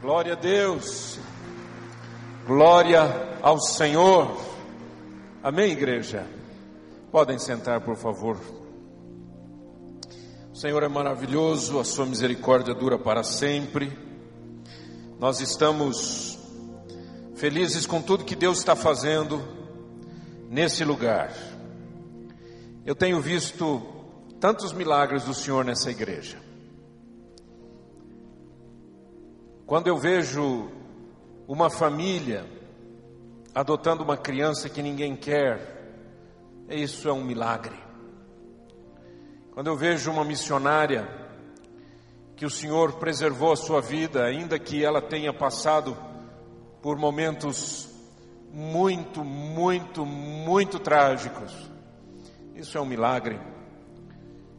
Glória a Deus. Glória ao Senhor. Amém, igreja? Podem sentar, por favor. O Senhor é maravilhoso, a sua misericórdia dura para sempre. Nós estamos felizes com tudo que Deus está fazendo nesse lugar. Eu tenho visto tantos milagres do Senhor nessa igreja. Quando eu vejo uma família adotando uma criança que ninguém quer, isso é um milagre. Quando eu vejo uma missionária que o Senhor preservou a sua vida, ainda que ela tenha passado por momentos muito, muito, muito trágicos, isso é um milagre.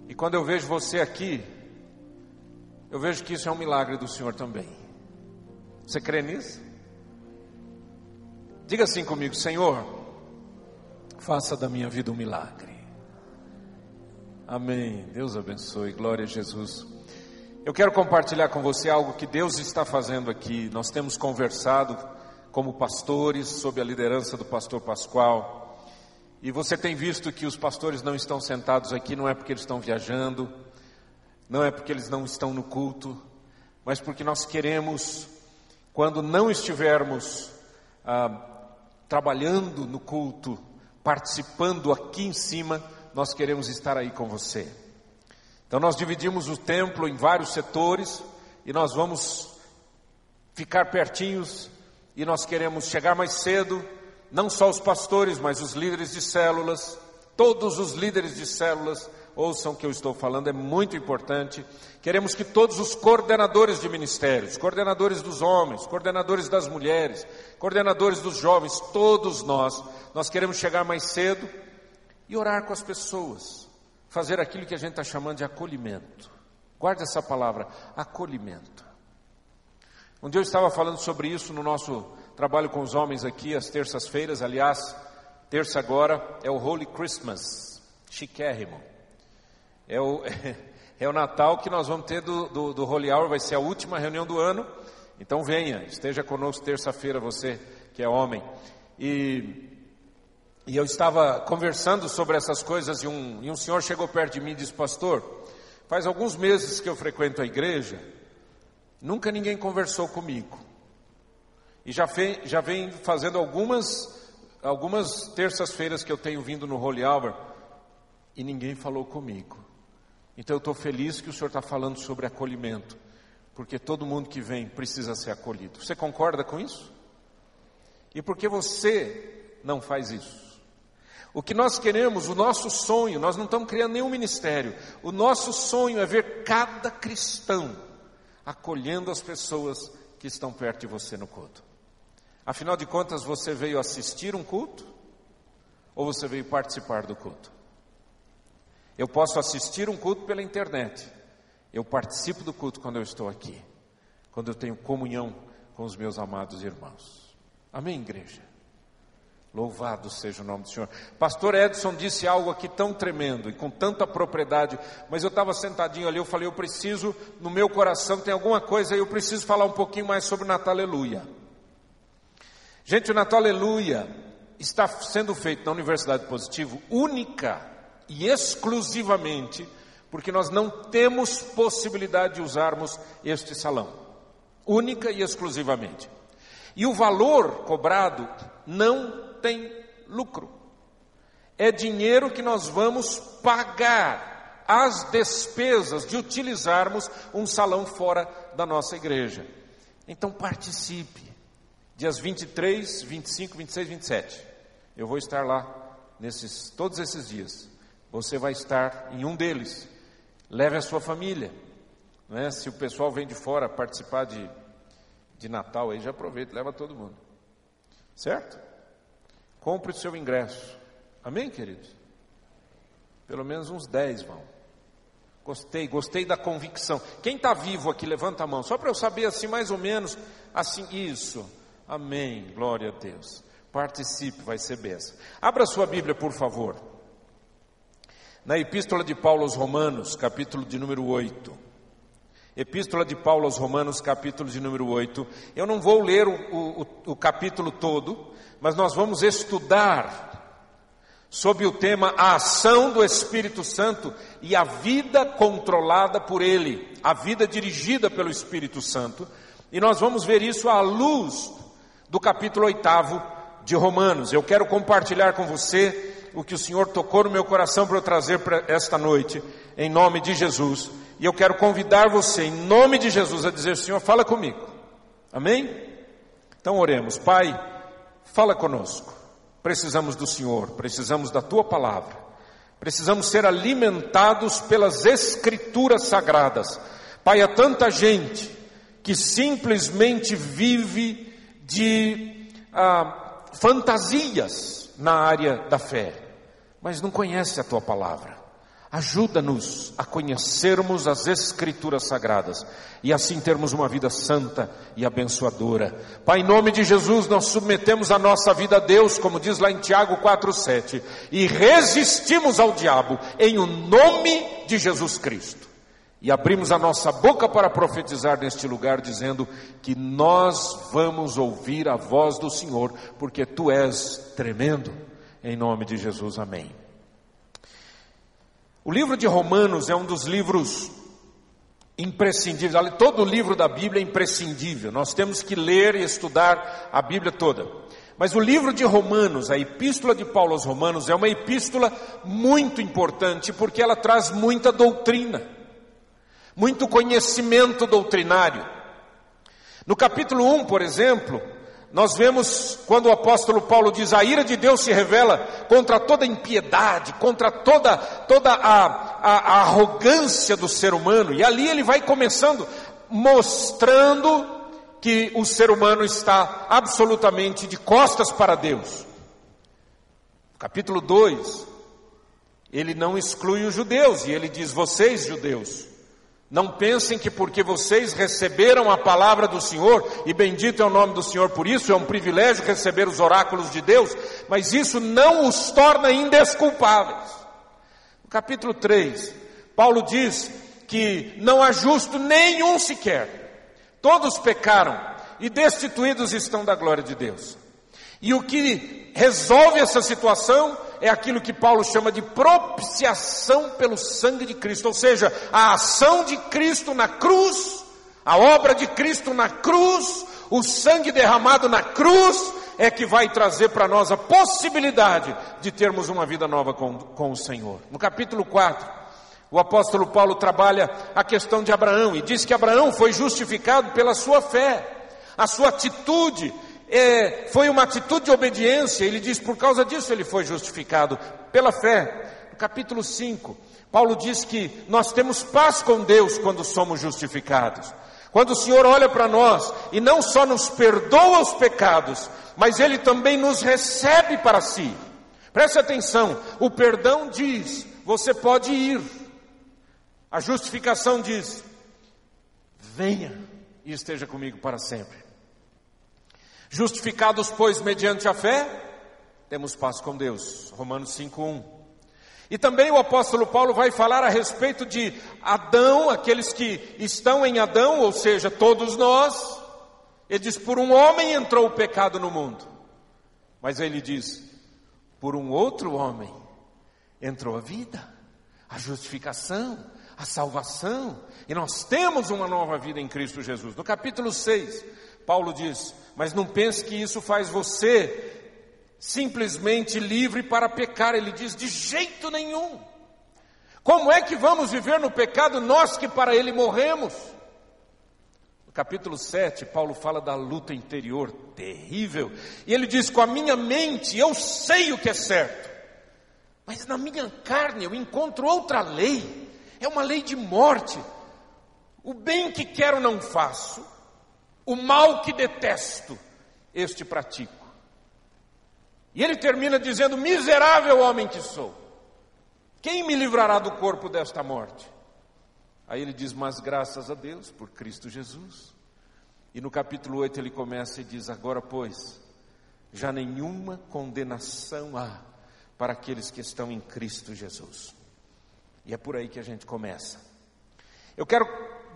E quando eu vejo você aqui, eu vejo que isso é um milagre do Senhor também. Você crê nisso? Diga assim comigo, Senhor, faça da minha vida um milagre. Amém. Deus abençoe. Glória a Jesus. Eu quero compartilhar com você algo que Deus está fazendo aqui. Nós temos conversado como pastores sob a liderança do pastor Pascoal. E você tem visto que os pastores não estão sentados aqui, não é porque eles estão viajando, não é porque eles não estão no culto, mas porque nós queremos quando não estivermos ah, trabalhando no culto, participando aqui em cima, nós queremos estar aí com você. Então nós dividimos o templo em vários setores e nós vamos ficar pertinhos e nós queremos chegar mais cedo, não só os pastores, mas os líderes de células, todos os líderes de células, ouçam o que eu estou falando, é muito importante. Queremos que todos os coordenadores de ministérios, coordenadores dos homens, coordenadores das mulheres, coordenadores dos jovens, todos nós, nós queremos chegar mais cedo e orar com as pessoas, fazer aquilo que a gente está chamando de acolhimento. Guarde essa palavra, acolhimento. Um dia eu estava falando sobre isso no nosso trabalho com os homens aqui, às terças-feiras, aliás, terça agora é o Holy Christmas, chiquérrimo. É o, é o Natal que nós vamos ter do, do, do Holy Hour, vai ser a última reunião do ano. Então venha, esteja conosco terça-feira, você que é homem. E, e eu estava conversando sobre essas coisas e um, e um senhor chegou perto de mim e disse, pastor, faz alguns meses que eu frequento a igreja, nunca ninguém conversou comigo. E já, fe, já vem fazendo algumas, algumas terças-feiras que eu tenho vindo no Holy Hour e ninguém falou comigo. Então eu estou feliz que o Senhor está falando sobre acolhimento, porque todo mundo que vem precisa ser acolhido. Você concorda com isso? E por que você não faz isso? O que nós queremos, o nosso sonho, nós não estamos criando nenhum ministério, o nosso sonho é ver cada cristão acolhendo as pessoas que estão perto de você no culto. Afinal de contas, você veio assistir um culto ou você veio participar do culto? Eu posso assistir um culto pela internet. Eu participo do culto quando eu estou aqui, quando eu tenho comunhão com os meus amados irmãos. Amém, igreja? Louvado seja o nome do Senhor. Pastor Edson disse algo aqui tão tremendo e com tanta propriedade, mas eu estava sentadinho ali, eu falei, eu preciso, no meu coração tem alguma coisa e eu preciso falar um pouquinho mais sobre o Natal Aleluia. Gente, o Natal Aleluia está sendo feito na Universidade Positivo, única e exclusivamente porque nós não temos possibilidade de usarmos este salão, única e exclusivamente. E o valor cobrado não tem lucro. É dinheiro que nós vamos pagar as despesas de utilizarmos um salão fora da nossa igreja. Então participe. Dias 23, 25, 26, 27. Eu vou estar lá nesses todos esses dias. Você vai estar em um deles. Leve a sua família. Não é? Se o pessoal vem de fora participar de, de Natal, aí já aproveita, leva todo mundo. Certo? Compre o seu ingresso. Amém, queridos? Pelo menos uns 10 vão. Gostei, gostei da convicção. Quem está vivo aqui, levanta a mão, só para eu saber assim, mais ou menos, assim, isso. Amém, glória a Deus. Participe, vai ser benção. Abra sua Bíblia, por favor. Na epístola de Paulo aos Romanos, capítulo de número 8. Epístola de Paulo aos Romanos, capítulo de número 8. Eu não vou ler o, o, o capítulo todo, mas nós vamos estudar sobre o tema a ação do Espírito Santo e a vida controlada por Ele, a vida dirigida pelo Espírito Santo. E nós vamos ver isso à luz do capítulo 8 de Romanos. Eu quero compartilhar com você o que o Senhor tocou no meu coração para eu trazer para esta noite, em nome de Jesus. E eu quero convidar você, em nome de Jesus, a dizer: Senhor, fala comigo. Amém? Então oremos. Pai, fala conosco. Precisamos do Senhor, precisamos da tua palavra. Precisamos ser alimentados pelas escrituras sagradas. Pai, há tanta gente que simplesmente vive de ah, fantasias na área da fé, mas não conhece a tua palavra. Ajuda-nos a conhecermos as Escrituras Sagradas e assim termos uma vida santa e abençoadora. Pai, em nome de Jesus, nós submetemos a nossa vida a Deus, como diz lá em Tiago 4,7, e resistimos ao diabo em o nome de Jesus Cristo. E abrimos a nossa boca para profetizar neste lugar, dizendo que nós vamos ouvir a voz do Senhor, porque Tu és tremendo. Em nome de Jesus, amém. O livro de Romanos é um dos livros imprescindíveis. Todo livro da Bíblia é imprescindível. Nós temos que ler e estudar a Bíblia toda. Mas o livro de Romanos, a epístola de Paulo aos Romanos, é uma epístola muito importante porque ela traz muita doutrina, muito conhecimento doutrinário. No capítulo 1, por exemplo, nós vemos quando o apóstolo Paulo diz: a ira de Deus se revela contra toda impiedade, contra toda, toda a, a, a arrogância do ser humano, e ali ele vai começando mostrando que o ser humano está absolutamente de costas para Deus. Capítulo 2, ele não exclui os judeus, e ele diz: vocês, judeus, não pensem que porque vocês receberam a palavra do Senhor, e bendito é o nome do Senhor por isso, é um privilégio receber os oráculos de Deus, mas isso não os torna indesculpáveis. No capítulo 3, Paulo diz que não há justo nenhum sequer, todos pecaram e destituídos estão da glória de Deus. E o que resolve essa situação é aquilo que Paulo chama de propiciação pelo sangue de Cristo, ou seja, a ação de Cristo na cruz, a obra de Cristo na cruz, o sangue derramado na cruz, é que vai trazer para nós a possibilidade de termos uma vida nova com, com o Senhor. No capítulo 4, o apóstolo Paulo trabalha a questão de Abraão e diz que Abraão foi justificado pela sua fé, a sua atitude é, foi uma atitude de obediência, ele diz, por causa disso ele foi justificado, pela fé. No capítulo 5, Paulo diz que nós temos paz com Deus quando somos justificados. Quando o Senhor olha para nós e não só nos perdoa os pecados, mas Ele também nos recebe para si. Preste atenção, o perdão diz, você pode ir. A justificação diz, venha e esteja comigo para sempre. Justificados, pois, mediante a fé, temos paz com Deus. Romanos 5:1. E também o apóstolo Paulo vai falar a respeito de Adão, aqueles que estão em Adão, ou seja, todos nós. Ele diz: por um homem entrou o pecado no mundo. Mas ele diz: por um outro homem entrou a vida, a justificação, a salvação. E nós temos uma nova vida em Cristo Jesus. No capítulo 6, Paulo diz: Mas não pense que isso faz você simplesmente livre para pecar. Ele diz: De jeito nenhum. Como é que vamos viver no pecado nós que para ele morremos? No capítulo 7, Paulo fala da luta interior terrível. E ele diz: Com a minha mente eu sei o que é certo, mas na minha carne eu encontro outra lei. É uma lei de morte. O bem que quero não faço o mal que detesto, este pratico. E ele termina dizendo: Miserável homem que sou, quem me livrará do corpo desta morte? Aí ele diz: Mas graças a Deus por Cristo Jesus. E no capítulo 8 ele começa e diz: Agora, pois, já nenhuma condenação há para aqueles que estão em Cristo Jesus. E é por aí que a gente começa. Eu quero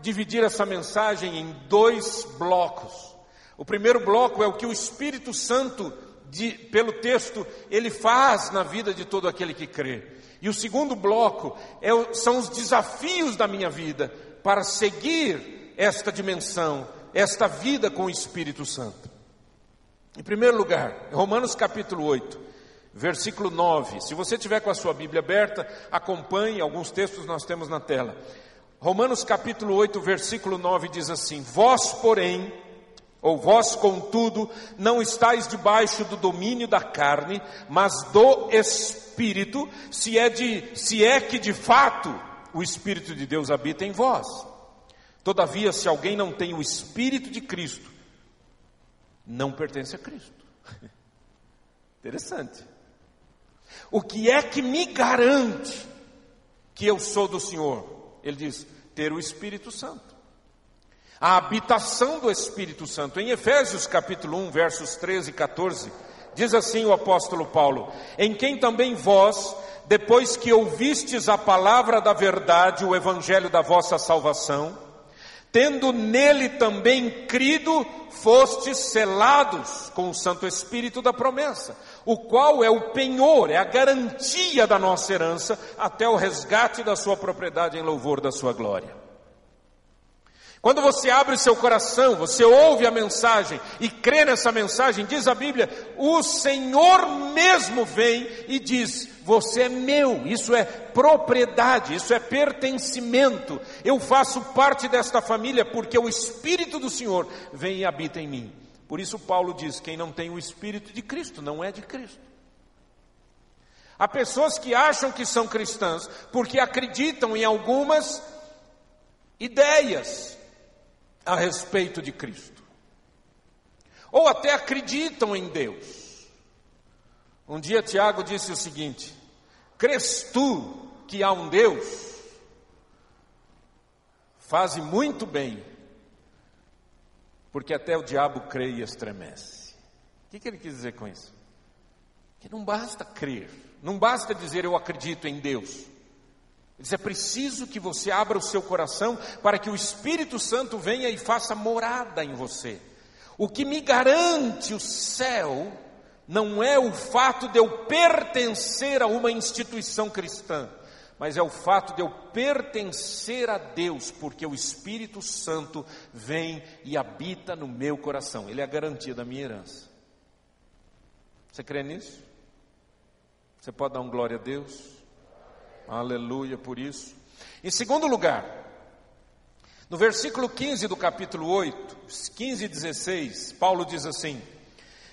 dividir essa mensagem em dois blocos. O primeiro bloco é o que o Espírito Santo, de, pelo texto, ele faz na vida de todo aquele que crê. E o segundo bloco é, são os desafios da minha vida para seguir esta dimensão, esta vida com o Espírito Santo. Em primeiro lugar, Romanos capítulo 8, versículo 9. Se você tiver com a sua Bíblia aberta, acompanhe, alguns textos nós temos na tela. Romanos capítulo 8, versículo 9 diz assim: Vós, porém, ou vós, contudo, não estáis debaixo do domínio da carne, mas do Espírito, se é, de, se é que de fato o Espírito de Deus habita em vós. Todavia, se alguém não tem o Espírito de Cristo, não pertence a Cristo. Interessante. O que é que me garante que eu sou do Senhor? Ele diz: ter o Espírito Santo. A habitação do Espírito Santo. Em Efésios capítulo 1, versos 13 e 14, diz assim o apóstolo Paulo: Em quem também vós, depois que ouvistes a palavra da verdade, o evangelho da vossa salvação, tendo nele também crido, fostes selados com o Santo Espírito da promessa, o qual é o penhor, é a garantia da nossa herança, até o resgate da sua propriedade em louvor da sua glória. Quando você abre seu coração, você ouve a mensagem e crê nessa mensagem, diz a Bíblia, o Senhor mesmo vem e diz: Você é meu, isso é propriedade, isso é pertencimento. Eu faço parte desta família porque o Espírito do Senhor vem e habita em mim. Por isso, Paulo diz: Quem não tem o Espírito de Cristo não é de Cristo. Há pessoas que acham que são cristãs porque acreditam em algumas ideias, a respeito de Cristo. Ou até acreditam em Deus. Um dia Tiago disse o seguinte: Crês tu que há um Deus? Faze muito bem, porque até o diabo crê e estremece. O que, que ele quis dizer com isso? Que não basta crer, não basta dizer eu acredito em Deus. Diz: é preciso que você abra o seu coração para que o Espírito Santo venha e faça morada em você. O que me garante o céu não é o fato de eu pertencer a uma instituição cristã, mas é o fato de eu pertencer a Deus, porque o Espírito Santo vem e habita no meu coração. Ele é a garantia da minha herança. Você crê nisso? Você pode dar um glória a Deus? Aleluia por isso. Em segundo lugar, no versículo 15 do capítulo 8, 15 e 16, Paulo diz assim: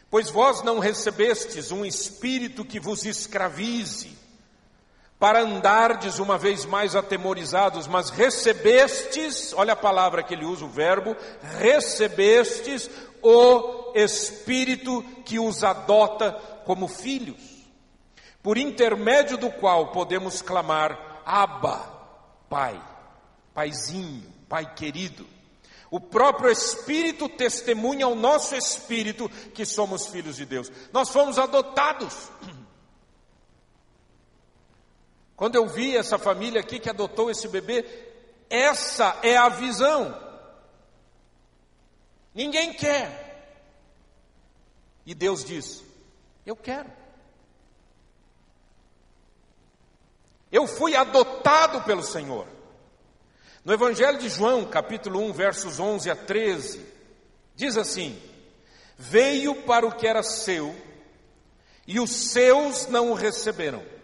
Pois vós não recebestes um espírito que vos escravize, para andardes uma vez mais atemorizados, mas recebestes, olha a palavra que ele usa, o verbo, recebestes o Espírito que os adota como filhos por intermédio do qual podemos clamar Abba, Pai, Paizinho, Pai querido. O próprio Espírito testemunha ao nosso espírito que somos filhos de Deus. Nós fomos adotados. Quando eu vi essa família aqui que adotou esse bebê, essa é a visão. Ninguém quer. E Deus diz: Eu quero. Eu fui adotado pelo Senhor. No Evangelho de João, capítulo 1, versos 11 a 13, diz assim: Veio para o que era seu, e os seus não o receberam.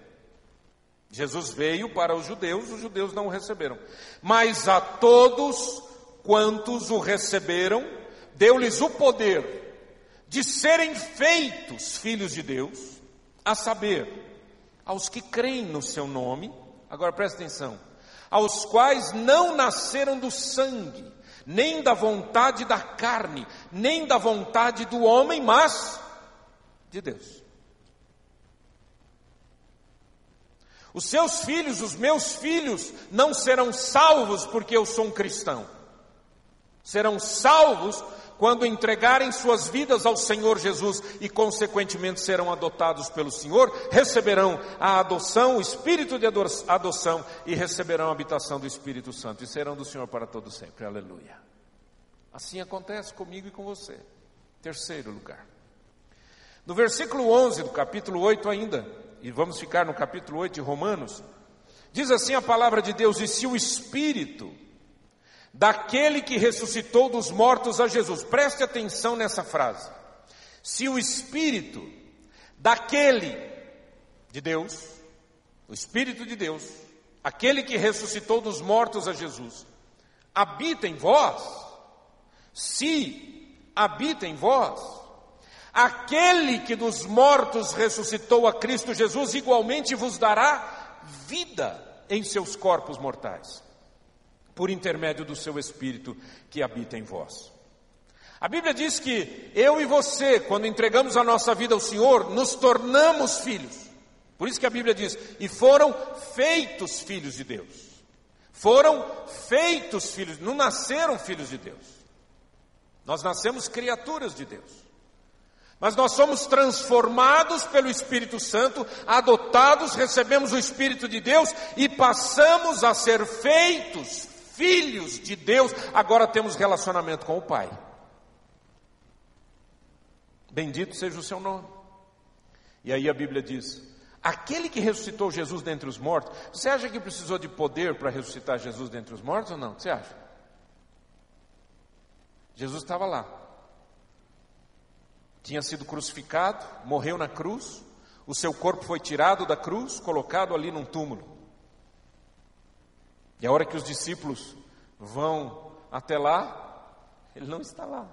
Jesus veio para os judeus, os judeus não o receberam. Mas a todos quantos o receberam, deu-lhes o poder de serem feitos filhos de Deus, a saber, aos que creem no seu nome, agora presta atenção, aos quais não nasceram do sangue, nem da vontade da carne, nem da vontade do homem, mas de Deus. Os seus filhos, os meus filhos, não serão salvos porque eu sou um cristão. Serão salvos quando entregarem suas vidas ao Senhor Jesus e, consequentemente, serão adotados pelo Senhor, receberão a adoção, o espírito de adoção e receberão a habitação do Espírito Santo e serão do Senhor para todo sempre. Aleluia. Assim acontece comigo e com você. Terceiro lugar. No versículo 11 do capítulo 8 ainda, e vamos ficar no capítulo 8 de Romanos, diz assim a palavra de Deus: E se o Espírito daquele que ressuscitou dos mortos a Jesus. Preste atenção nessa frase. Se o Espírito daquele de Deus, o Espírito de Deus, aquele que ressuscitou dos mortos a Jesus, habita em vós, se habita em vós, aquele que dos mortos ressuscitou a Cristo Jesus, igualmente vos dará vida em seus corpos mortais por intermédio do seu Espírito que habita em vós. A Bíblia diz que eu e você, quando entregamos a nossa vida ao Senhor, nos tornamos filhos. Por isso que a Bíblia diz: e foram feitos filhos de Deus. Foram feitos filhos, não nasceram filhos de Deus. Nós nascemos criaturas de Deus. Mas nós somos transformados pelo Espírito Santo, adotados, recebemos o Espírito de Deus e passamos a ser feitos filhos de Deus, agora temos relacionamento com o Pai. Bendito seja o seu nome. E aí a Bíblia diz: aquele que ressuscitou Jesus dentre os mortos, você acha que precisou de poder para ressuscitar Jesus dentre os mortos ou não? Você acha? Jesus estava lá. Tinha sido crucificado, morreu na cruz, o seu corpo foi tirado da cruz, colocado ali num túmulo. E a hora que os discípulos vão até lá, ele não está lá.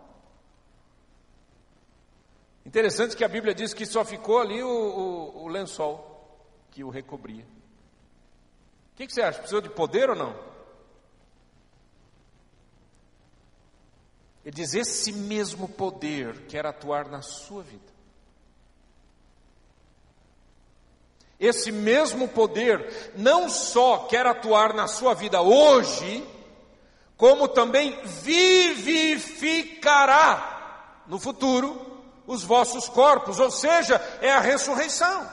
Interessante que a Bíblia diz que só ficou ali o, o, o lençol que o recobria. O que, que você acha? Precisou de poder ou não? Ele diz: esse mesmo poder quer atuar na sua vida. Esse mesmo poder não só quer atuar na sua vida hoje, como também vivificará no futuro os vossos corpos, ou seja, é a ressurreição.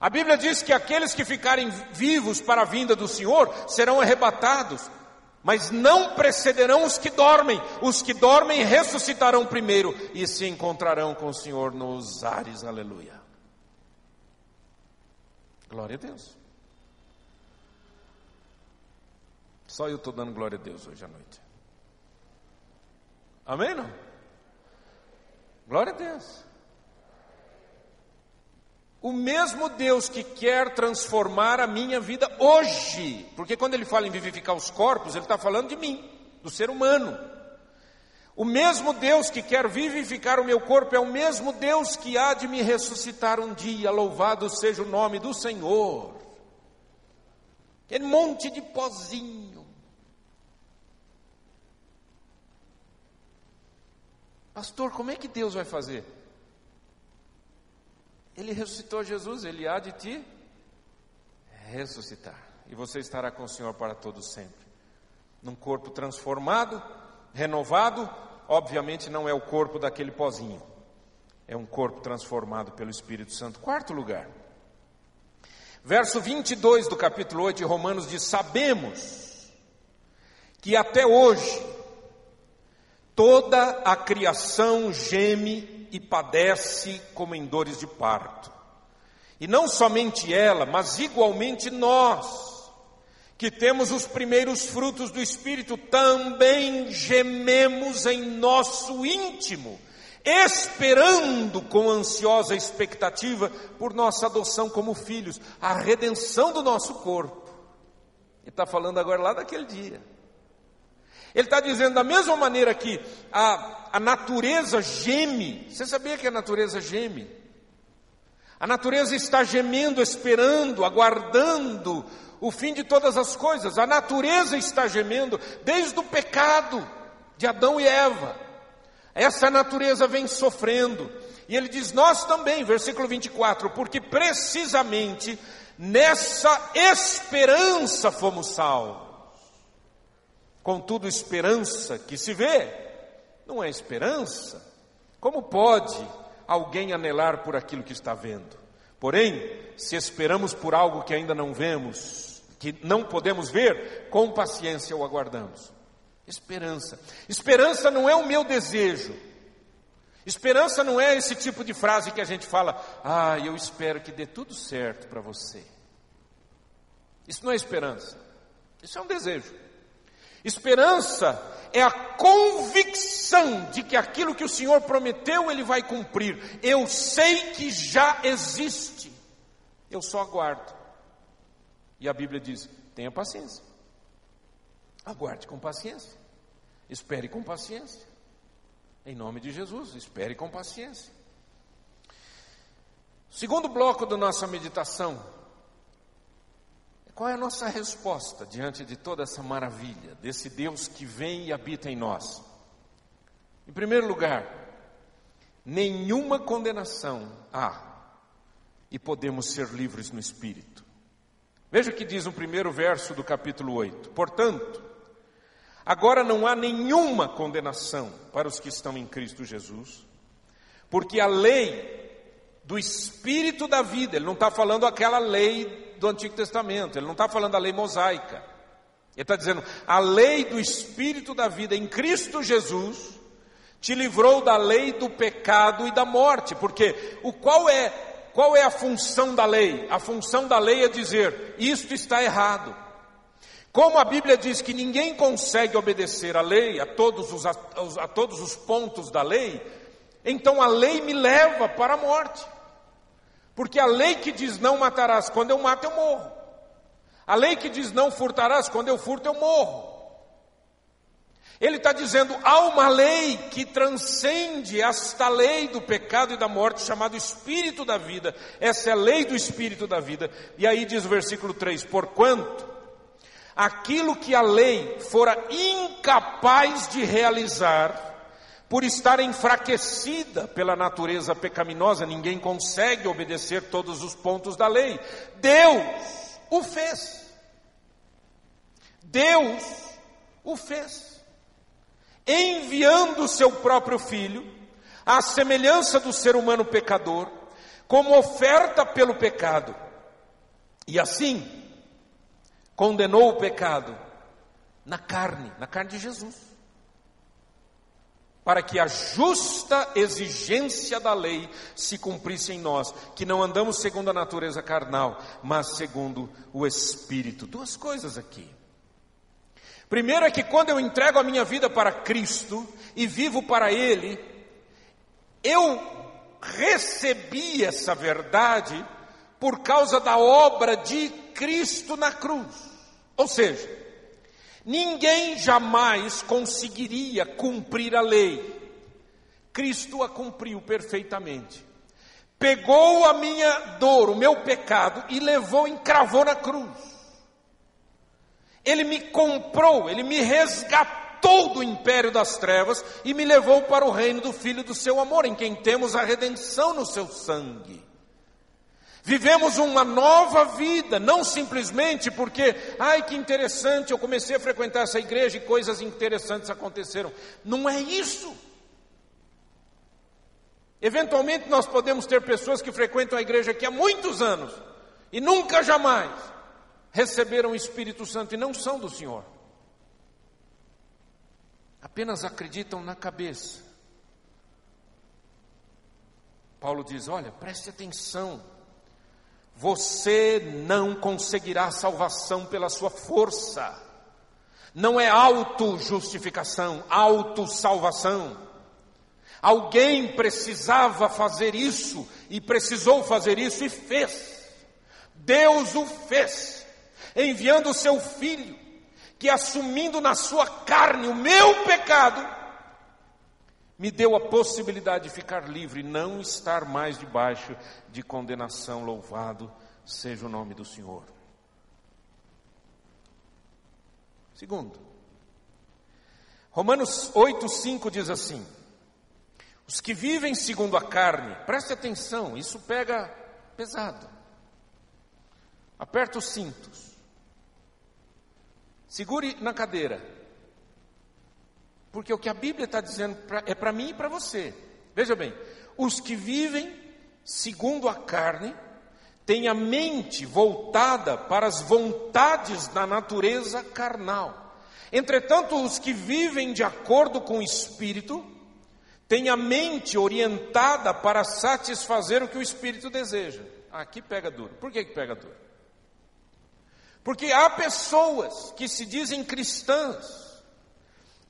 A Bíblia diz que aqueles que ficarem vivos para a vinda do Senhor serão arrebatados, mas não precederão os que dormem. Os que dormem ressuscitarão primeiro e se encontrarão com o Senhor nos ares. Aleluia. Glória a Deus. Só eu estou dando glória a Deus hoje à noite. Amém? Não? Glória a Deus. O mesmo Deus que quer transformar a minha vida hoje, porque quando ele fala em vivificar os corpos, ele está falando de mim, do ser humano. O mesmo Deus que quer vivificar o meu corpo é o mesmo Deus que há de me ressuscitar um dia, louvado seja o nome do Senhor. Aquele monte de pozinho. Pastor, como é que Deus vai fazer? Ele ressuscitou Jesus, ele há de te ressuscitar. E você estará com o Senhor para todo sempre. Num corpo transformado, renovado, obviamente não é o corpo daquele pozinho. É um corpo transformado pelo Espírito Santo. Quarto lugar. Verso 22 do capítulo 8 de Romanos diz: Sabemos que até hoje toda a criação geme e padece como em dores de parto. E não somente ela, mas igualmente nós que temos os primeiros frutos do Espírito, também gememos em nosso íntimo, esperando com ansiosa expectativa por nossa adoção como filhos, a redenção do nosso corpo. Ele está falando agora lá daquele dia. Ele está dizendo da mesma maneira que a, a natureza geme. Você sabia que a natureza geme? A natureza está gemendo, esperando, aguardando o fim de todas as coisas. A natureza está gemendo desde o pecado de Adão e Eva. Essa natureza vem sofrendo. E ele diz: Nós também, versículo 24, porque precisamente nessa esperança fomos salvos. Contudo, esperança que se vê não é esperança. Como pode alguém anelar por aquilo que está vendo? Porém, se esperamos por algo que ainda não vemos, que não podemos ver, com paciência o aguardamos. Esperança. Esperança não é o meu desejo. Esperança não é esse tipo de frase que a gente fala, ah, eu espero que dê tudo certo para você. Isso não é esperança. Isso é um desejo. Esperança é a convicção de que aquilo que o Senhor prometeu, Ele vai cumprir. Eu sei que já existe, eu só aguardo. E a Bíblia diz: tenha paciência, aguarde com paciência, espere com paciência. Em nome de Jesus, espere com paciência. Segundo bloco da nossa meditação, qual é a nossa resposta diante de toda essa maravilha, desse Deus que vem e habita em nós? Em primeiro lugar, nenhuma condenação há e podemos ser livres no Espírito. Veja o que diz o primeiro verso do capítulo 8: Portanto, agora não há nenhuma condenação para os que estão em Cristo Jesus, porque a lei do Espírito da vida, ele não está falando aquela lei do Antigo Testamento, ele não está falando da lei mosaica. Ele está dizendo, a lei do Espírito da vida em Cristo Jesus te livrou da lei do pecado e da morte, porque o qual é qual é a função da lei? A função da lei é dizer, isto está errado. Como a Bíblia diz que ninguém consegue obedecer a lei, a todos os, a, a todos os pontos da lei, então a lei me leva para a morte. Porque a lei que diz não matarás, quando eu mato, eu morro. A lei que diz não furtarás, quando eu furto, eu morro. Ele está dizendo, há uma lei que transcende esta lei do pecado e da morte, chamado Espírito da vida. Essa é a lei do Espírito da vida. E aí diz o versículo 3: Porquanto aquilo que a lei fora incapaz de realizar, por estar enfraquecida pela natureza pecaminosa, ninguém consegue obedecer todos os pontos da lei. Deus o fez. Deus o fez. Enviando o seu próprio filho, à semelhança do ser humano pecador, como oferta pelo pecado. E assim, condenou o pecado na carne, na carne de Jesus para que a justa exigência da lei se cumprisse em nós, que não andamos segundo a natureza carnal, mas segundo o Espírito. Duas coisas aqui. Primeiro é que quando eu entrego a minha vida para Cristo e vivo para Ele, eu recebi essa verdade por causa da obra de Cristo na cruz. Ou seja, Ninguém jamais conseguiria cumprir a lei. Cristo a cumpriu perfeitamente. Pegou a minha dor, o meu pecado e levou, encravou na cruz. Ele me comprou, ele me resgatou do império das trevas e me levou para o reino do Filho do seu amor, em quem temos a redenção no seu sangue. Vivemos uma nova vida, não simplesmente porque, ai que interessante, eu comecei a frequentar essa igreja e coisas interessantes aconteceram. Não é isso. Eventualmente nós podemos ter pessoas que frequentam a igreja aqui há muitos anos e nunca jamais receberam o Espírito Santo e não são do Senhor. Apenas acreditam na cabeça. Paulo diz: olha, preste atenção. Você não conseguirá salvação pela sua força. Não é auto-justificação, auto-salvação. Alguém precisava fazer isso e precisou fazer isso e fez. Deus o fez, enviando o seu filho, que assumindo na sua carne o meu pecado, me deu a possibilidade de ficar livre, não estar mais debaixo de condenação. Louvado seja o nome do Senhor. Segundo, Romanos 8,5 diz assim: Os que vivem segundo a carne, preste atenção, isso pega pesado. Aperta os cintos, segure na cadeira Porque o que a Bíblia está dizendo pra, é para mim e para você. Veja bem, os que vivem segundo a carne têm a mente voltada para as vontades da natureza carnal. Entretanto, os que vivem de acordo com o Espírito têm a mente orientada para satisfazer o que o Espírito deseja. Aqui pega duro. Por que, que pega duro? Porque há pessoas que se dizem cristãs,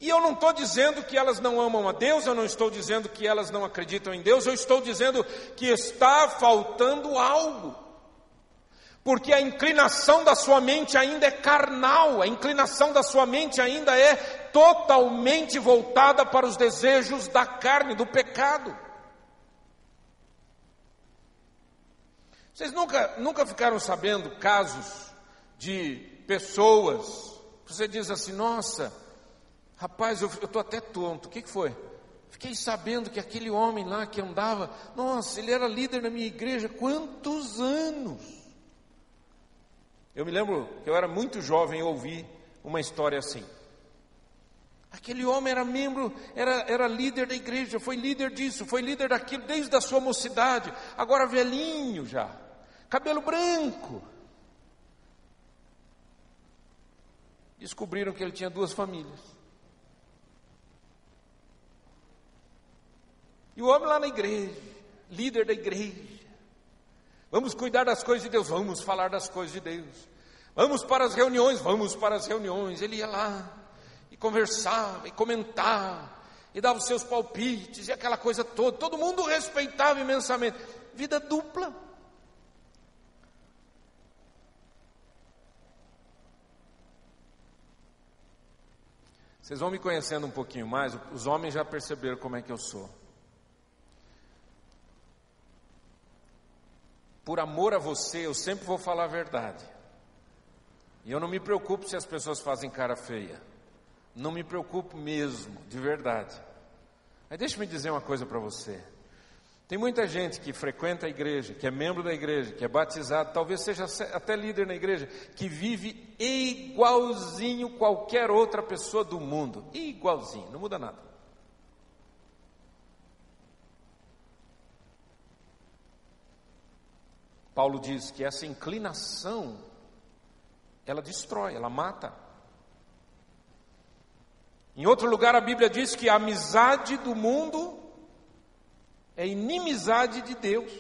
e eu não estou dizendo que elas não amam a Deus, eu não estou dizendo que elas não acreditam em Deus, eu estou dizendo que está faltando algo. Porque a inclinação da sua mente ainda é carnal, a inclinação da sua mente ainda é totalmente voltada para os desejos da carne, do pecado. Vocês nunca, nunca ficaram sabendo casos de pessoas, você diz assim, nossa, rapaz, eu estou até tonto, o que, que foi? Fiquei sabendo que aquele homem lá que andava, nossa, ele era líder na minha igreja, quantos anos? Eu me lembro que eu era muito jovem e ouvi uma história assim. Aquele homem era membro, era, era líder da igreja, foi líder disso, foi líder daquilo, desde a sua mocidade, agora velhinho já, cabelo branco. descobriram que ele tinha duas famílias. E o homem lá na igreja, líder da igreja, vamos cuidar das coisas de Deus, vamos falar das coisas de Deus, vamos para as reuniões, vamos para as reuniões. Ele ia lá e conversava e comentava e dava os seus palpites e aquela coisa toda, todo mundo respeitava imensamente. Vida dupla. Vocês vão me conhecendo um pouquinho mais, os homens já perceberam como é que eu sou. Por amor a você, eu sempre vou falar a verdade. E eu não me preocupo se as pessoas fazem cara feia. Não me preocupo mesmo, de verdade. Mas deixe-me dizer uma coisa para você. Tem muita gente que frequenta a igreja, que é membro da igreja, que é batizado, talvez seja até líder na igreja, que vive igualzinho qualquer outra pessoa do mundo. Igualzinho, não muda nada. Paulo diz que essa inclinação, ela destrói, ela mata. Em outro lugar, a Bíblia diz que a amizade do mundo é inimizade de Deus.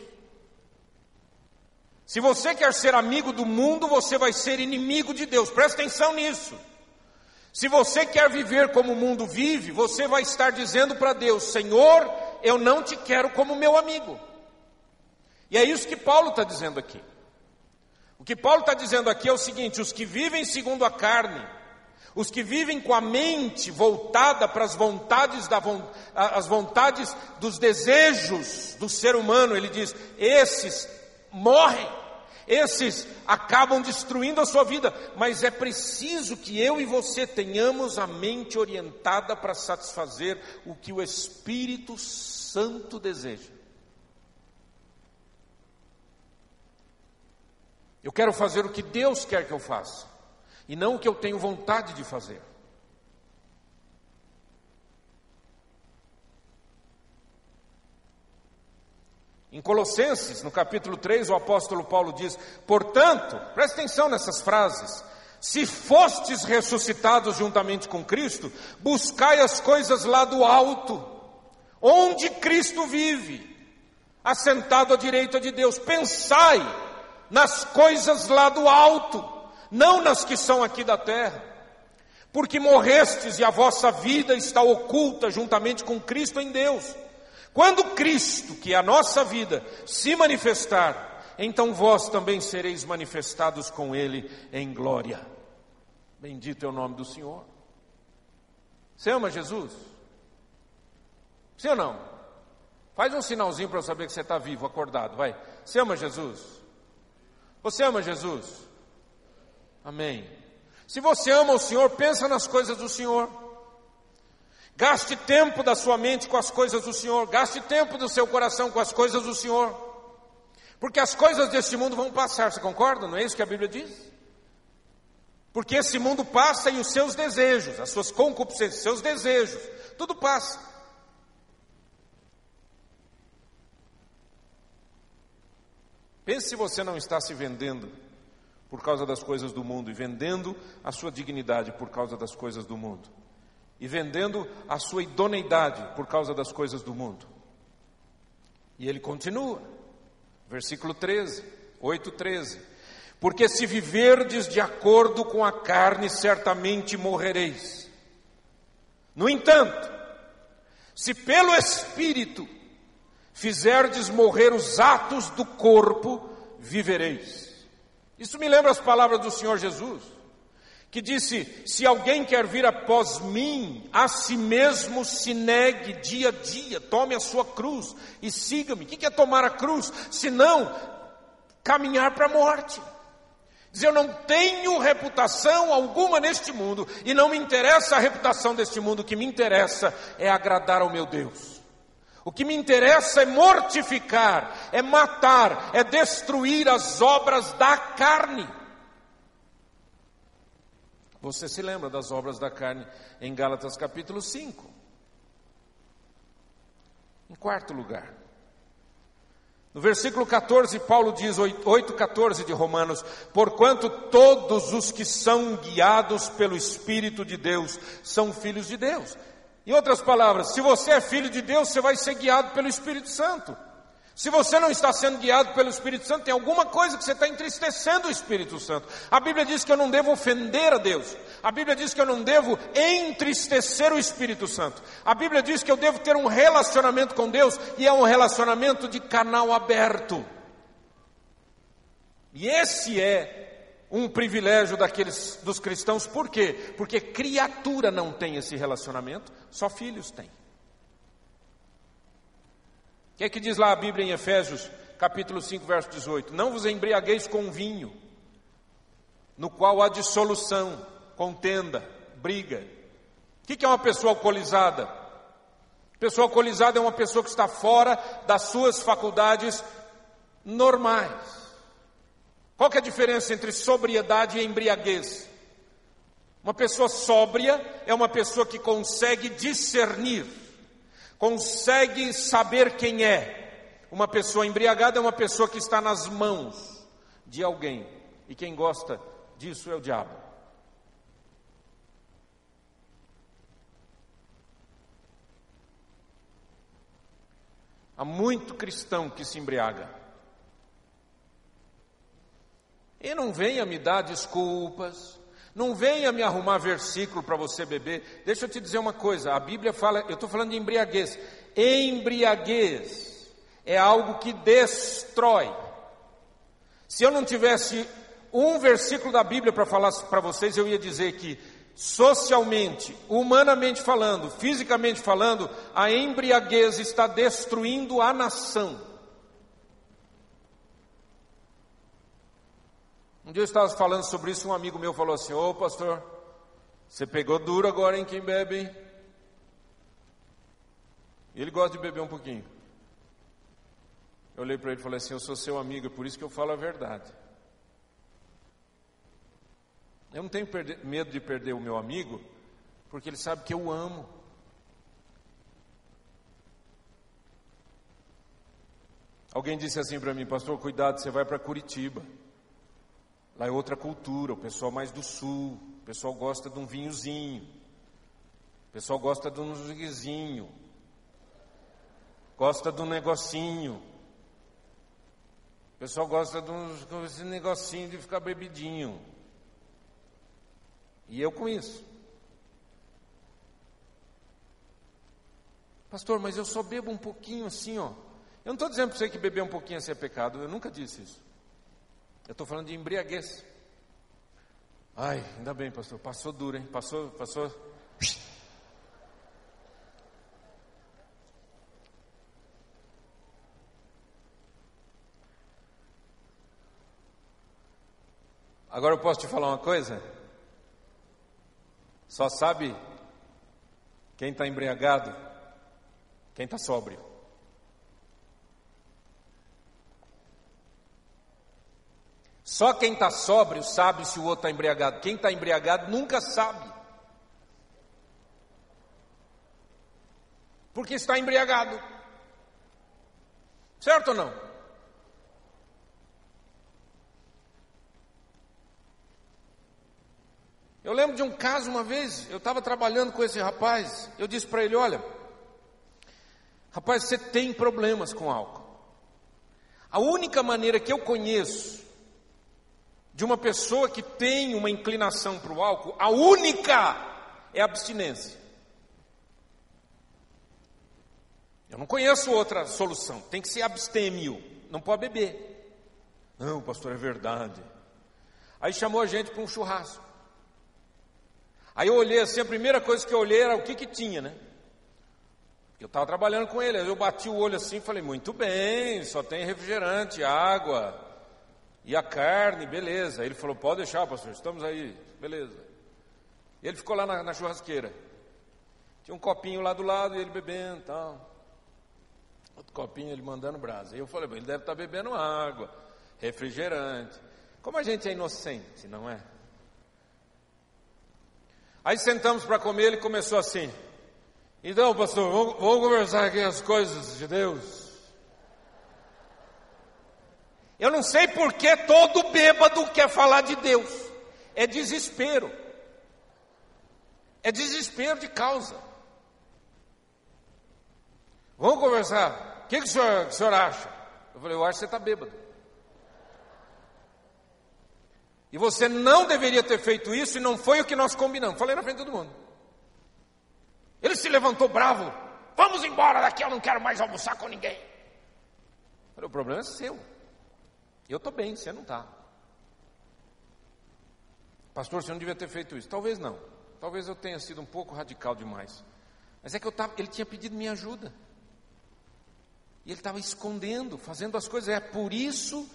Se você quer ser amigo do mundo, você vai ser inimigo de Deus. Presta atenção nisso. Se você quer viver como o mundo vive, você vai estar dizendo para Deus: Senhor, eu não te quero como meu amigo. E é isso que Paulo está dizendo aqui. O que Paulo está dizendo aqui é o seguinte: os que vivem segundo a carne, os que vivem com a mente voltada para as vontades, da, as vontades dos desejos do ser humano, ele diz: esses morrem, esses acabam destruindo a sua vida, mas é preciso que eu e você tenhamos a mente orientada para satisfazer o que o Espírito Santo deseja. Eu quero fazer o que Deus quer que eu faça e não o que eu tenho vontade de fazer. Em Colossenses, no capítulo 3, o apóstolo Paulo diz: Portanto, preste atenção nessas frases. Se fostes ressuscitados juntamente com Cristo, buscai as coisas lá do alto, onde Cristo vive, assentado à direita de Deus. Pensai nas coisas lá do alto não nas que são aqui da terra. Porque morrestes e a vossa vida está oculta juntamente com Cristo em Deus. Quando Cristo, que é a nossa vida, se manifestar, então vós também sereis manifestados com Ele em glória. Bendito é o nome do Senhor. Você ama Jesus? Sim ou não? Faz um sinalzinho para eu saber que você está vivo, acordado, vai. Você ama Jesus? Você ama Jesus? Amém. Se você ama o Senhor, pensa nas coisas do Senhor. Gaste tempo da sua mente com as coisas do Senhor. Gaste tempo do seu coração com as coisas do Senhor. Porque as coisas deste mundo vão passar, você concorda? Não é isso que a Bíblia diz? Porque esse mundo passa e os seus desejos, as suas concupiscências, seus desejos, tudo passa. Pense se você não está se vendendo por causa das coisas do mundo e vendendo a sua dignidade por causa das coisas do mundo e vendendo a sua idoneidade por causa das coisas do mundo. E ele continua, versículo 13, 8, 13. Porque se viverdes de acordo com a carne, certamente morrereis. No entanto, se pelo Espírito fizerdes morrer os atos do corpo, vivereis. Isso me lembra as palavras do Senhor Jesus, que disse: Se alguém quer vir após mim, a si mesmo se negue dia a dia, tome a sua cruz e siga-me. O que é tomar a cruz? Se não, caminhar para a morte. Diz, eu não tenho reputação alguma neste mundo e não me interessa a reputação deste mundo, o que me interessa é agradar ao meu Deus. O que me interessa é mortificar, é matar, é destruir as obras da carne. Você se lembra das obras da carne em Gálatas capítulo 5. Em quarto lugar, no versículo 14, Paulo diz, 8,14 de Romanos: Porquanto todos os que são guiados pelo Espírito de Deus são filhos de Deus. Em outras palavras, se você é filho de Deus, você vai ser guiado pelo Espírito Santo. Se você não está sendo guiado pelo Espírito Santo, tem alguma coisa que você está entristecendo o Espírito Santo. A Bíblia diz que eu não devo ofender a Deus. A Bíblia diz que eu não devo entristecer o Espírito Santo. A Bíblia diz que eu devo ter um relacionamento com Deus e é um relacionamento de canal aberto. E esse é um privilégio daqueles dos cristãos, por quê? Porque criatura não tem esse relacionamento, só filhos têm. O que é que diz lá a Bíblia em Efésios, capítulo 5, verso 18? Não vos embriagueis com vinho, no qual há dissolução, contenda, briga. O que é uma pessoa alcoolizada? Pessoa alcoolizada é uma pessoa que está fora das suas faculdades normais. Qual é a diferença entre sobriedade e embriaguez? Uma pessoa sóbria é uma pessoa que consegue discernir consegue saber quem é. Uma pessoa embriagada é uma pessoa que está nas mãos de alguém. E quem gosta disso é o diabo. Há muito cristão que se embriaga. E não venha me dar desculpas, não venha me arrumar versículo para você beber. Deixa eu te dizer uma coisa: a Bíblia fala, eu estou falando de embriaguez. Embriaguez é algo que destrói. Se eu não tivesse um versículo da Bíblia para falar para vocês, eu ia dizer que socialmente, humanamente falando, fisicamente falando, a embriaguez está destruindo a nação. Um dia eu estava falando sobre isso, um amigo meu falou assim: Ô pastor, você pegou duro agora em quem bebe, hein? E ele gosta de beber um pouquinho. Eu olhei para ele e falei assim: Eu sou seu amigo, é por isso que eu falo a verdade. Eu não tenho medo de perder o meu amigo, porque ele sabe que eu amo. Alguém disse assim para mim, pastor, cuidado, você vai para Curitiba. Lá é outra cultura, o pessoal mais do sul, o pessoal gosta de um vinhozinho, o pessoal gosta de um ziguezinho, gosta de um negocinho, o pessoal gosta de um esse negocinho de ficar bebidinho. E eu com isso. Pastor, mas eu só bebo um pouquinho assim, ó. Eu não estou dizendo para você que beber um pouquinho assim é pecado, eu nunca disse isso. Eu estou falando de embriaguez. Ai, ainda bem, pastor. Passou duro, hein? Passou, passou. Agora eu posso te falar uma coisa? Só sabe quem está embriagado, quem está sóbrio. Só quem está sóbrio sabe se o outro está embriagado. Quem está embriagado nunca sabe. Porque está embriagado. Certo ou não? Eu lembro de um caso uma vez, eu estava trabalhando com esse rapaz, eu disse para ele: Olha, rapaz, você tem problemas com álcool. A única maneira que eu conheço de uma pessoa que tem uma inclinação para o álcool, a única é a abstinência. Eu não conheço outra solução, tem que ser abstêmio, não pode beber. Não, pastor, é verdade. Aí chamou a gente para um churrasco. Aí eu olhei assim, a primeira coisa que eu olhei era o que que tinha, né? Eu estava trabalhando com ele, aí eu bati o olho assim e falei, muito bem, só tem refrigerante, água e a carne, beleza. Ele falou, pode deixar, pastor, estamos aí, beleza. E ele ficou lá na, na churrasqueira. Tinha um copinho lá do lado e ele bebendo e tal. Outro copinho ele mandando brasa. Aí eu falei, ele deve estar tá bebendo água, refrigerante. Como a gente é inocente, não é? Aí sentamos para comer, ele começou assim. Então, pastor, vamos, vamos conversar aqui as coisas de Deus. Eu não sei por que todo bêbado quer falar de Deus. É desespero. É desespero de causa. Vamos conversar. O que, que o, senhor, o senhor acha? Eu falei, eu acho que você está bêbado. E você não deveria ter feito isso e não foi o que nós combinamos. Falei na frente de todo mundo. Ele se levantou bravo. Vamos embora daqui, eu não quero mais almoçar com ninguém. Falei, o problema é seu. Eu estou bem, você não está. Pastor, você não devia ter feito isso. Talvez não. Talvez eu tenha sido um pouco radical demais. Mas é que eu tava, ele tinha pedido minha ajuda. E ele estava escondendo, fazendo as coisas. É por isso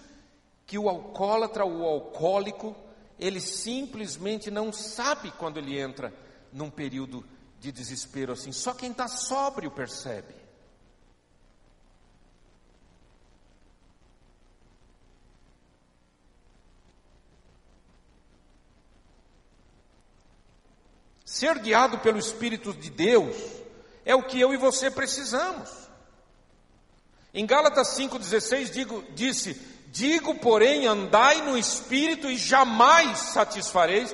que o alcoólatra, o alcoólico, ele simplesmente não sabe quando ele entra num período de desespero assim. Só quem está sóbrio percebe. Ser guiado pelo Espírito de Deus é o que eu e você precisamos. Em Gálatas 5,16 digo, disse: Digo, porém, andai no espírito e jamais satisfareis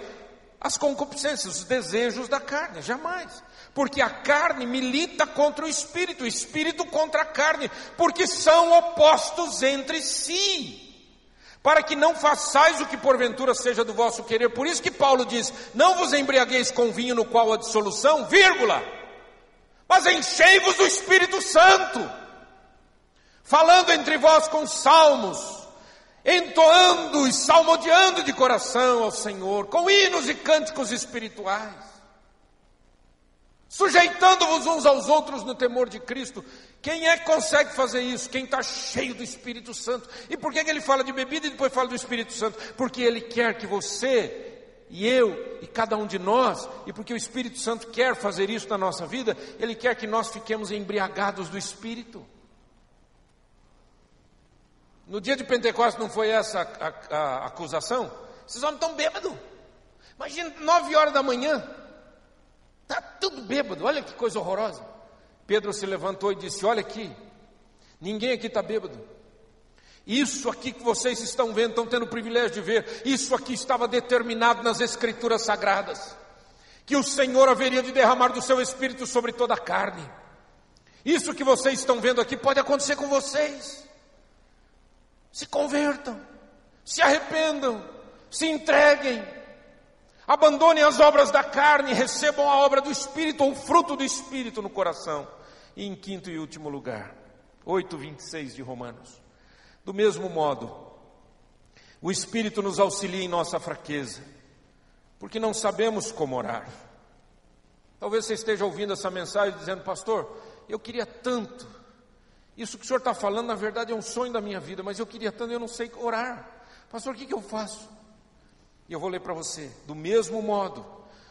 as concupiscências, os desejos da carne, jamais. Porque a carne milita contra o espírito, o espírito contra a carne, porque são opostos entre si. Para que não façais o que porventura seja do vosso querer. Por isso que Paulo diz: Não vos embriagueis com vinho no qual há dissolução, vírgula, mas enchei-vos do Espírito Santo, falando entre vós com salmos, entoando e salmodiando de coração ao Senhor, com hinos e cânticos espirituais, sujeitando-vos uns aos outros no temor de Cristo. Quem é que consegue fazer isso? Quem está cheio do Espírito Santo. E por que ele fala de bebida e depois fala do Espírito Santo? Porque ele quer que você e eu e cada um de nós, e porque o Espírito Santo quer fazer isso na nossa vida, ele quer que nós fiquemos embriagados do Espírito. No dia de Pentecostes não foi essa a, a, a acusação? Esses homens estão bêbados. Imagina, nove horas da manhã, está tudo bêbado, olha que coisa horrorosa. Pedro se levantou e disse: Olha aqui, ninguém aqui está bêbado. Isso aqui que vocês estão vendo, estão tendo o privilégio de ver, isso aqui estava determinado nas Escrituras Sagradas, que o Senhor haveria de derramar do seu Espírito sobre toda a carne. Isso que vocês estão vendo aqui pode acontecer com vocês se convertam, se arrependam, se entreguem, abandonem as obras da carne, recebam a obra do Espírito, ou o fruto do Espírito no coração. E em quinto e último lugar, 8,26 de Romanos. Do mesmo modo, o Espírito nos auxilia em nossa fraqueza, porque não sabemos como orar. Talvez você esteja ouvindo essa mensagem dizendo, pastor, eu queria tanto isso que o senhor está falando, na verdade, é um sonho da minha vida, mas eu queria tanto, eu não sei orar. Pastor, o que, que eu faço? E eu vou ler para você. Do mesmo modo,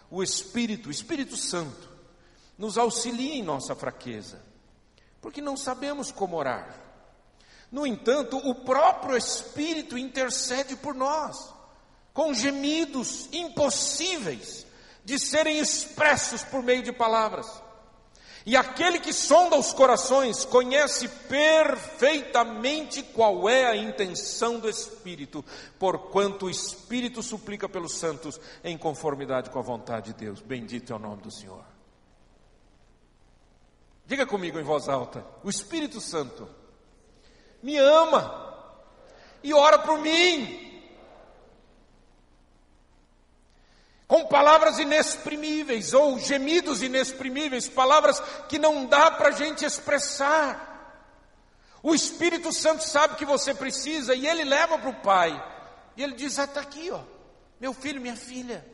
o Espírito, o Espírito Santo, nos auxilia em nossa fraqueza, porque não sabemos como orar. No entanto, o próprio Espírito intercede por nós, com gemidos impossíveis de serem expressos por meio de palavras. E aquele que sonda os corações conhece perfeitamente qual é a intenção do Espírito, porquanto o Espírito suplica pelos santos em conformidade com a vontade de Deus. Bendito é o nome do Senhor. Diga comigo em voz alta: o Espírito Santo me ama e ora por mim. Com palavras inexprimíveis ou gemidos inexprimíveis, palavras que não dá para a gente expressar. O Espírito Santo sabe que você precisa e ele leva para o Pai. E ele diz: Ah, está aqui, ó, meu filho, minha filha,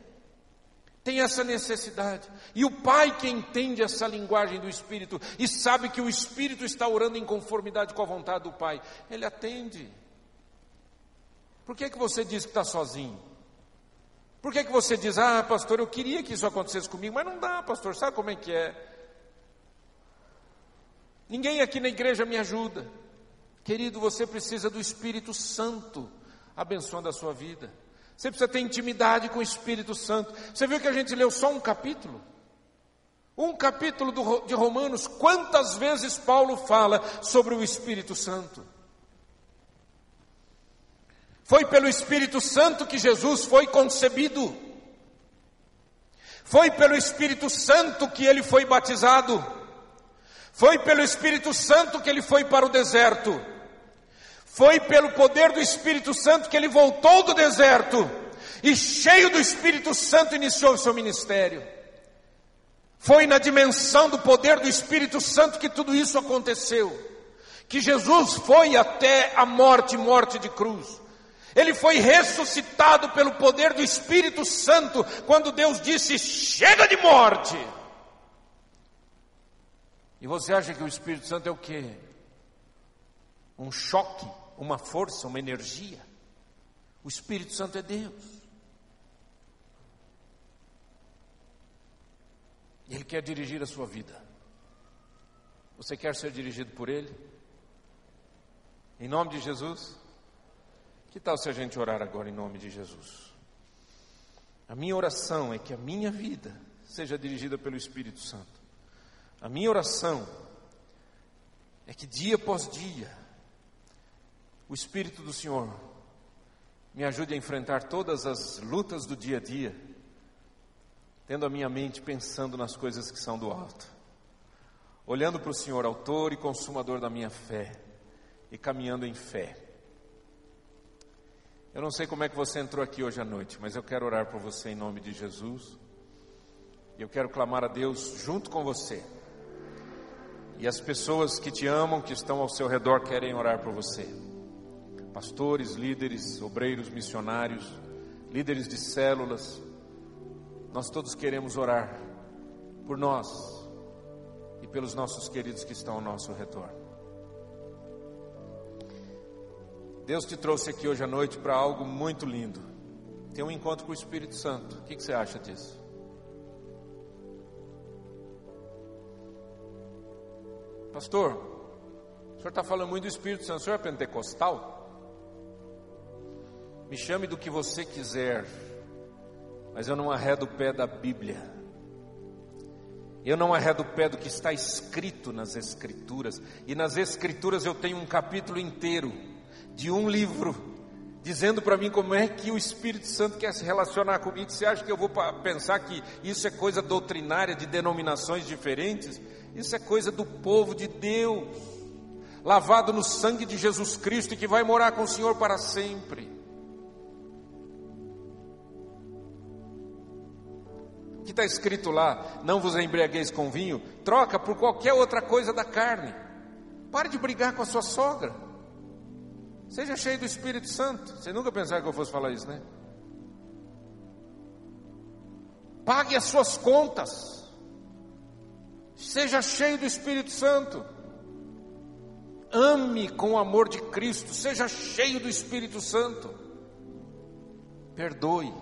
tem essa necessidade. E o Pai que entende essa linguagem do Espírito e sabe que o Espírito está orando em conformidade com a vontade do Pai, ele atende. Por que, que você diz que está sozinho? Por que, que você diz, ah, pastor, eu queria que isso acontecesse comigo, mas não dá, pastor, sabe como é que é? Ninguém aqui na igreja me ajuda. Querido, você precisa do Espírito Santo abençoando a sua vida. Você precisa ter intimidade com o Espírito Santo. Você viu que a gente leu só um capítulo? Um capítulo do, de Romanos, quantas vezes Paulo fala sobre o Espírito Santo? Foi pelo Espírito Santo que Jesus foi concebido. Foi pelo Espírito Santo que ele foi batizado. Foi pelo Espírito Santo que ele foi para o deserto. Foi pelo poder do Espírito Santo que ele voltou do deserto. E cheio do Espírito Santo iniciou o seu ministério. Foi na dimensão do poder do Espírito Santo que tudo isso aconteceu. Que Jesus foi até a morte, morte de cruz. Ele foi ressuscitado pelo poder do Espírito Santo, quando Deus disse: chega de morte. E você acha que o Espírito Santo é o quê? Um choque, uma força, uma energia? O Espírito Santo é Deus. Ele quer dirigir a sua vida. Você quer ser dirigido por Ele? Em nome de Jesus? Que tal se a gente orar agora em nome de Jesus? A minha oração é que a minha vida seja dirigida pelo Espírito Santo. A minha oração é que dia após dia o Espírito do Senhor me ajude a enfrentar todas as lutas do dia a dia, tendo a minha mente pensando nas coisas que são do alto, olhando para o Senhor, autor e consumador da minha fé, e caminhando em fé. Eu não sei como é que você entrou aqui hoje à noite, mas eu quero orar por você em nome de Jesus. E eu quero clamar a Deus junto com você. E as pessoas que te amam, que estão ao seu redor, querem orar por você. Pastores, líderes, obreiros, missionários, líderes de células, nós todos queremos orar por nós e pelos nossos queridos que estão ao nosso redor. Deus te trouxe aqui hoje à noite para algo muito lindo. Tem um encontro com o Espírito Santo. O que, que você acha disso? Pastor, o senhor está falando muito do Espírito Santo. O senhor é pentecostal? Me chame do que você quiser, mas eu não arredo o pé da Bíblia. Eu não arredo o pé do que está escrito nas Escrituras. E nas Escrituras eu tenho um capítulo inteiro de um livro, dizendo para mim como é que o Espírito Santo quer se relacionar comigo. Você acha que eu vou pensar que isso é coisa doutrinária de denominações diferentes? Isso é coisa do povo de Deus, lavado no sangue de Jesus Cristo e que vai morar com o Senhor para sempre. Que está escrito lá, não vos embriagueis com vinho, troca por qualquer outra coisa da carne. Pare de brigar com a sua sogra. Seja cheio do Espírito Santo. Você nunca pensava que eu fosse falar isso, né? Pague as suas contas. Seja cheio do Espírito Santo. Ame com o amor de Cristo. Seja cheio do Espírito Santo. Perdoe.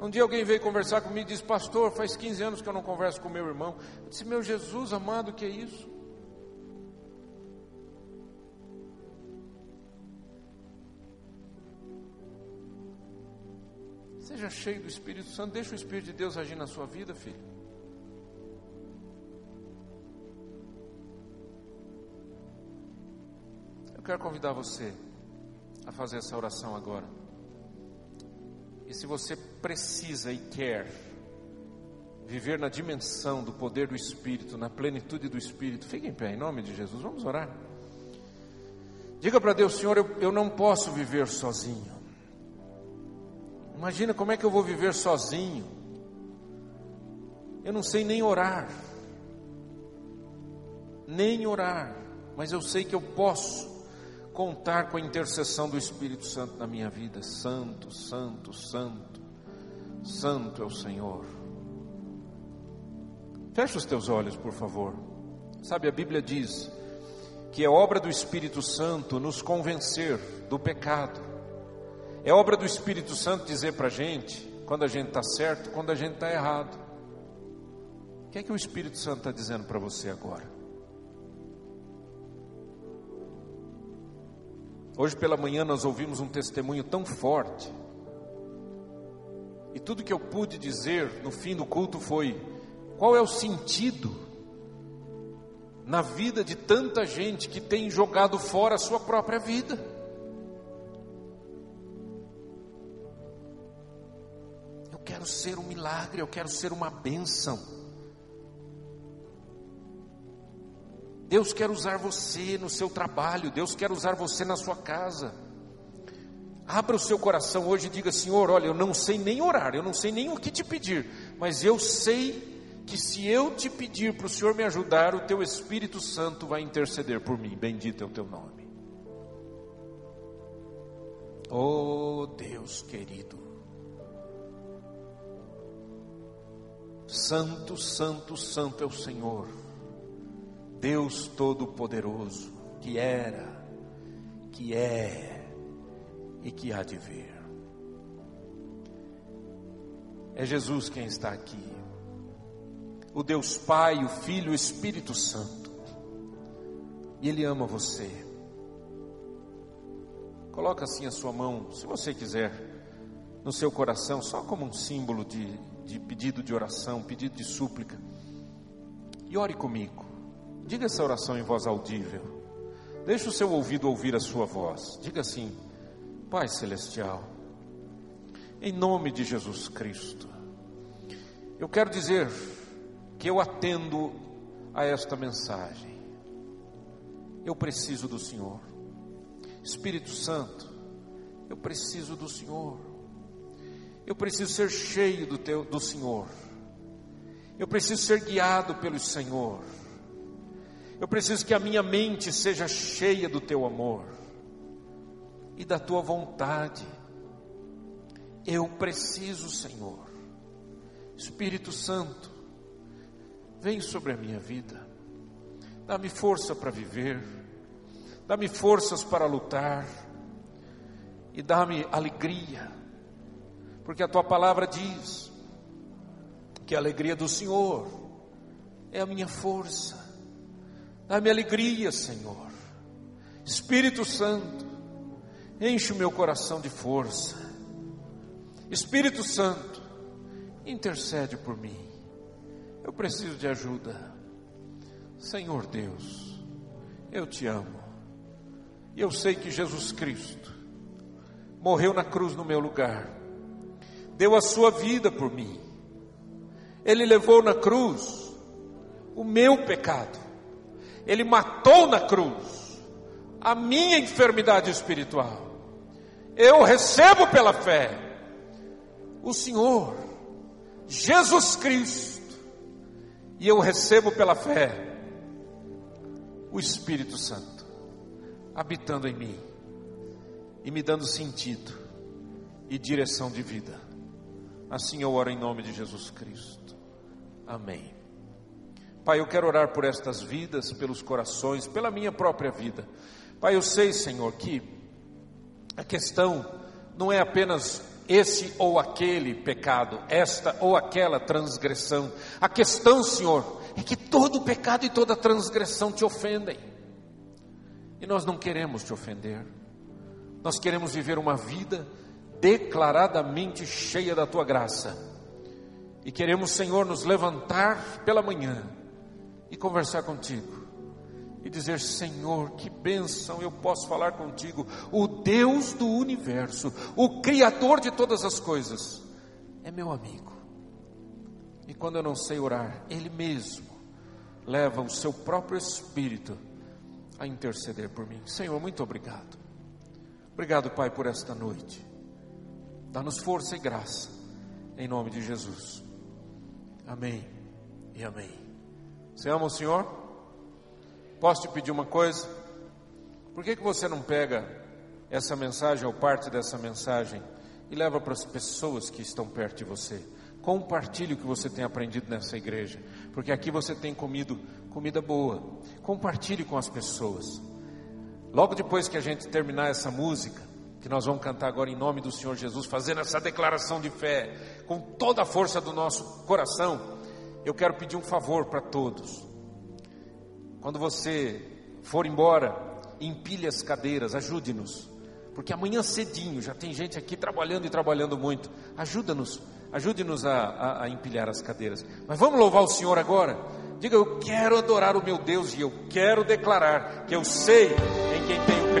Um dia alguém veio conversar comigo e disse: Pastor, faz 15 anos que eu não converso com meu irmão. Eu disse: Meu Jesus amado, o que é isso? Seja cheio do Espírito Santo, deixa o Espírito de Deus agir na sua vida, filho. Eu quero convidar você a fazer essa oração agora. E se você precisa e quer viver na dimensão do poder do Espírito, na plenitude do Espírito, fique em pé, em nome de Jesus, vamos orar. Diga para Deus, Senhor, eu, eu não posso viver sozinho. Imagina como é que eu vou viver sozinho. Eu não sei nem orar, nem orar, mas eu sei que eu posso contar com a intercessão do Espírito Santo na minha vida. Santo, Santo, Santo, Santo é o Senhor. Feche os teus olhos, por favor. Sabe, a Bíblia diz que é obra do Espírito Santo nos convencer do pecado. É obra do Espírito Santo dizer para a gente quando a gente está certo, quando a gente está errado. O que é que o Espírito Santo está dizendo para você agora? Hoje pela manhã nós ouvimos um testemunho tão forte. E tudo que eu pude dizer no fim do culto foi: qual é o sentido na vida de tanta gente que tem jogado fora a sua própria vida? Quero ser um milagre, eu quero ser uma bênção. Deus quer usar você no seu trabalho, Deus quer usar você na sua casa. Abra o seu coração hoje e diga: Senhor, olha, eu não sei nem orar, eu não sei nem o que te pedir, mas eu sei que se eu te pedir para o Senhor me ajudar, o teu Espírito Santo vai interceder por mim. Bendito é o teu nome. Oh Deus querido, Santo, Santo, Santo é o Senhor, Deus Todo-Poderoso, que era, que é e que há de vir. É Jesus quem está aqui o Deus Pai, o Filho, o Espírito Santo. E Ele ama você. Coloca assim a sua mão, se você quiser, no seu coração, só como um símbolo de, de pedido de oração, pedido de súplica. E ore comigo. Diga essa oração em voz audível. Deixe o seu ouvido ouvir a sua voz. Diga assim: Pai Celestial, em nome de Jesus Cristo, eu quero dizer que eu atendo a esta mensagem. Eu preciso do Senhor. Espírito Santo, eu preciso do Senhor. Eu preciso ser cheio do, teu, do Senhor. Eu preciso ser guiado pelo Senhor. Eu preciso que a minha mente seja cheia do teu amor e da tua vontade. Eu preciso, Senhor. Espírito Santo, vem sobre a minha vida, dá-me força para viver, dá-me forças para lutar, e dá-me alegria, porque a tua palavra diz que a alegria do Senhor é a minha força, dá-me alegria, Senhor, Espírito Santo, enche o meu coração de força, Espírito Santo, intercede por mim. Eu preciso de ajuda. Senhor Deus, eu te amo. E eu sei que Jesus Cristo morreu na cruz no meu lugar, deu a sua vida por mim. Ele levou na cruz o meu pecado. Ele matou na cruz a minha enfermidade espiritual. Eu recebo pela fé o Senhor, Jesus Cristo e eu recebo pela fé o Espírito Santo habitando em mim e me dando sentido e direção de vida. Assim eu oro em nome de Jesus Cristo. Amém. Pai, eu quero orar por estas vidas, pelos corações, pela minha própria vida. Pai, eu sei, Senhor, que a questão não é apenas esse ou aquele pecado, esta ou aquela transgressão. A questão, Senhor, é que todo pecado e toda transgressão te ofendem. E nós não queremos te ofender. Nós queremos viver uma vida declaradamente cheia da tua graça. E queremos, Senhor, nos levantar pela manhã e conversar contigo. E dizer, Senhor, que bênção eu posso falar contigo, o Deus do universo, o Criador de todas as coisas, é meu amigo. E quando eu não sei orar, Ele mesmo leva o seu próprio Espírito a interceder por mim. Senhor, muito obrigado. Obrigado, Pai, por esta noite. Dá-nos força e graça, em nome de Jesus. Amém e amém. Você ama o Senhor? Posso te pedir uma coisa? Por que, que você não pega essa mensagem ou parte dessa mensagem e leva para as pessoas que estão perto de você? Compartilhe o que você tem aprendido nessa igreja, porque aqui você tem comido comida boa. Compartilhe com as pessoas. Logo depois que a gente terminar essa música, que nós vamos cantar agora em nome do Senhor Jesus, fazendo essa declaração de fé, com toda a força do nosso coração, eu quero pedir um favor para todos. Quando você for embora, empilhe as cadeiras, ajude-nos, porque amanhã cedinho já tem gente aqui trabalhando e trabalhando muito. Ajuda-nos, ajude-nos a, a, a empilhar as cadeiras. Mas vamos louvar o Senhor agora. Diga, eu quero adorar o meu Deus e eu quero declarar que eu sei em quem